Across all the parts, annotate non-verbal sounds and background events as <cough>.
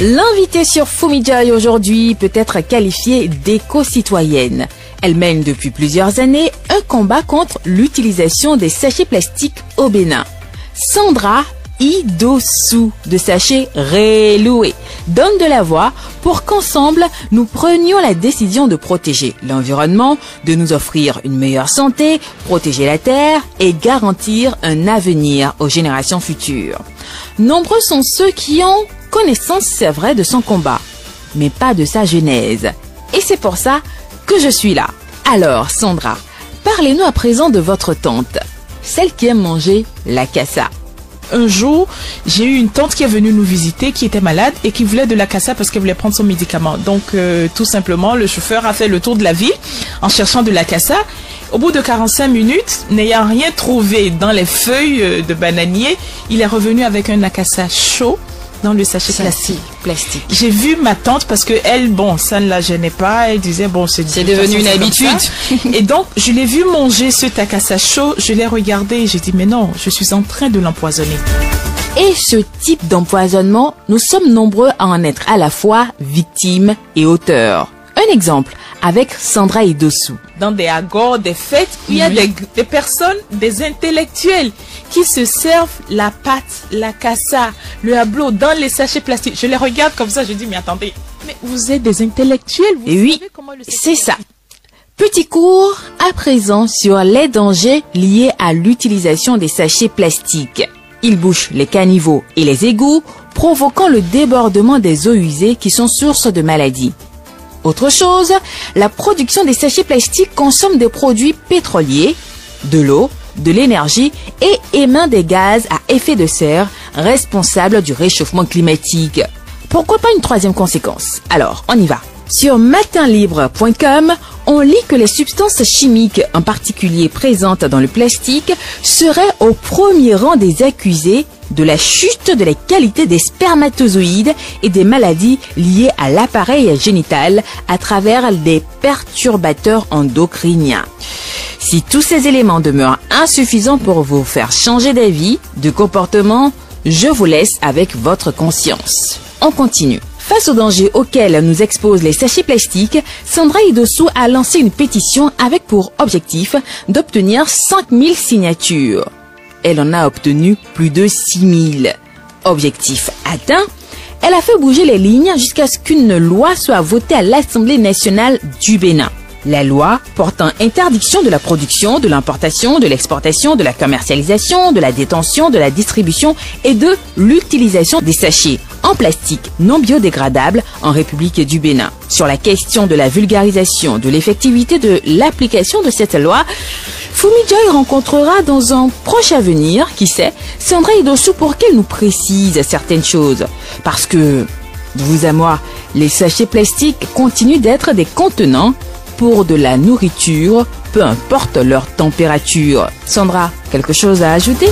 L'invitée sur Fumijoy aujourd'hui peut être qualifiée d'éco-citoyenne. Elle mène depuis plusieurs années un combat contre l'utilisation des sachets plastiques au Bénin. Sandra Idosu de sachets réloués donne de la voix pour qu'ensemble nous prenions la décision de protéger l'environnement, de nous offrir une meilleure santé, protéger la terre et garantir un avenir aux générations futures. Nombreux sont ceux qui ont connaissance, c'est vrai, de son combat, mais pas de sa genèse. Et c'est pour ça que je suis là. Alors, Sandra, parlez-nous à présent de votre tante, celle qui aime manger la cassa. Un jour, j'ai eu une tante qui est venue nous visiter, qui était malade et qui voulait de la cassa parce qu'elle voulait prendre son médicament. Donc, euh, tout simplement, le chauffeur a fait le tour de la ville en cherchant de la cassa. Au bout de 45 minutes, n'ayant rien trouvé dans les feuilles euh, de bananier, il est revenu avec un akassa chaud dans le sachet plastique. plastique. J'ai vu ma tante parce que elle, bon, ça ne la gênait pas. Elle disait bon, c'est devenu une habitude. <laughs> et donc, je l'ai vu manger ce takasa chaud. Je l'ai regardé et j'ai dit mais non, je suis en train de l'empoisonner. Et ce type d'empoisonnement, nous sommes nombreux à en être à la fois victimes et auteurs. Un exemple avec Sandra Idosu. Dans des agores, des fêtes, il y a des, des personnes, des intellectuels qui se servent la pâte, la cassa, le hablo dans les sachets plastiques. Je les regarde comme ça, je dis mais attendez, mais vous êtes des intellectuels, vous Et oui, c'est ça. Petit cours à présent sur les dangers liés à l'utilisation des sachets plastiques. Ils bouchent les caniveaux et les égouts, provoquant le débordement des eaux usées qui sont source de maladies. Autre chose, la production des sachets plastiques consomme des produits pétroliers, de l'eau, de l'énergie et émet des gaz à effet de serre responsables du réchauffement climatique. Pourquoi pas une troisième conséquence? Alors, on y va. Sur matinlibre.com, on lit que les substances chimiques, en particulier présentes dans le plastique, seraient au premier rang des accusés de la chute de la qualité des spermatozoïdes et des maladies liées à l'appareil génital à travers des perturbateurs endocriniens. Si tous ces éléments demeurent insuffisants pour vous faire changer d'avis, de comportement, je vous laisse avec votre conscience. On continue. Face aux dangers auxquels nous exposent les sachets plastiques, Sandra Idosu a lancé une pétition avec pour objectif d'obtenir 5000 signatures. Elle en a obtenu plus de 6000. Objectif atteint, elle a fait bouger les lignes jusqu'à ce qu'une loi soit votée à l'Assemblée nationale du Bénin. La loi portant interdiction de la production, de l'importation, de l'exportation, de la commercialisation, de la détention, de la distribution et de l'utilisation des sachets en plastique non biodégradable en République du Bénin. Sur la question de la vulgarisation de l'effectivité de l'application de cette loi, Fumi Joy rencontrera dans un proche avenir, qui sait, Sandra Idosu pour qu'elle nous précise certaines choses. Parce que, vous à moi, les sachets plastiques continuent d'être des contenants pour de la nourriture, peu importe leur température. Sandra, quelque chose à ajouter?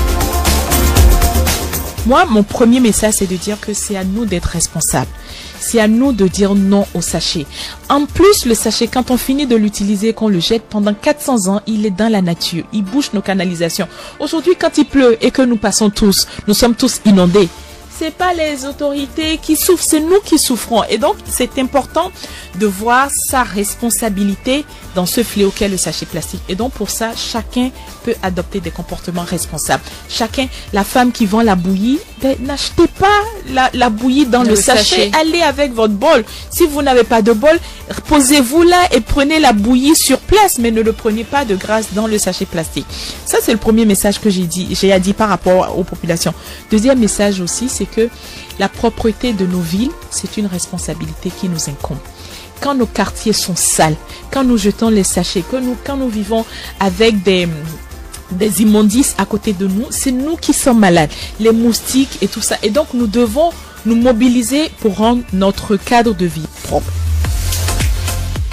Moi, mon premier message, c'est de dire que c'est à nous d'être responsables. C'est à nous de dire non au sachet. En plus, le sachet, quand on finit de l'utiliser, qu'on le jette pendant 400 ans, il est dans la nature. Il bouche nos canalisations. Aujourd'hui, quand il pleut et que nous passons tous, nous sommes tous inondés. C'est pas les autorités qui souffrent, c'est nous qui souffrons. Et donc, c'est important de voir sa responsabilité dans ce fléau qu'est le sachet plastique. Et donc, pour ça, chacun peut adopter des comportements responsables. Chacun, la femme qui vend la bouillie, n'achetez pas la, la bouillie dans le, le sachet. sachet. Allez avec votre bol. Si vous n'avez pas de bol, posez-vous là et prenez la bouillie sur place, mais ne le prenez pas de grâce dans le sachet plastique. Ça, c'est le premier message que j'ai dit, j'ai à dire par rapport aux populations. Deuxième message aussi, c'est que la propreté de nos villes, c'est une responsabilité qui nous incombe. Quand nos quartiers sont sales, quand nous jetons les sachets, que nous, quand nous vivons avec des, des immondices à côté de nous, c'est nous qui sommes malades, les moustiques et tout ça. Et donc, nous devons nous mobiliser pour rendre notre cadre de vie propre.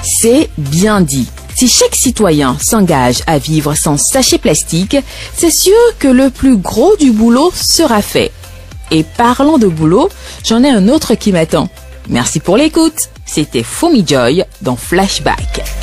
C'est bien dit. Si chaque citoyen s'engage à vivre sans sachet plastique, c'est sûr que le plus gros du boulot sera fait. Et parlant de boulot, j'en ai un autre qui m'attend. Merci pour l'écoute. C'était Fumi Joy dans Flashback.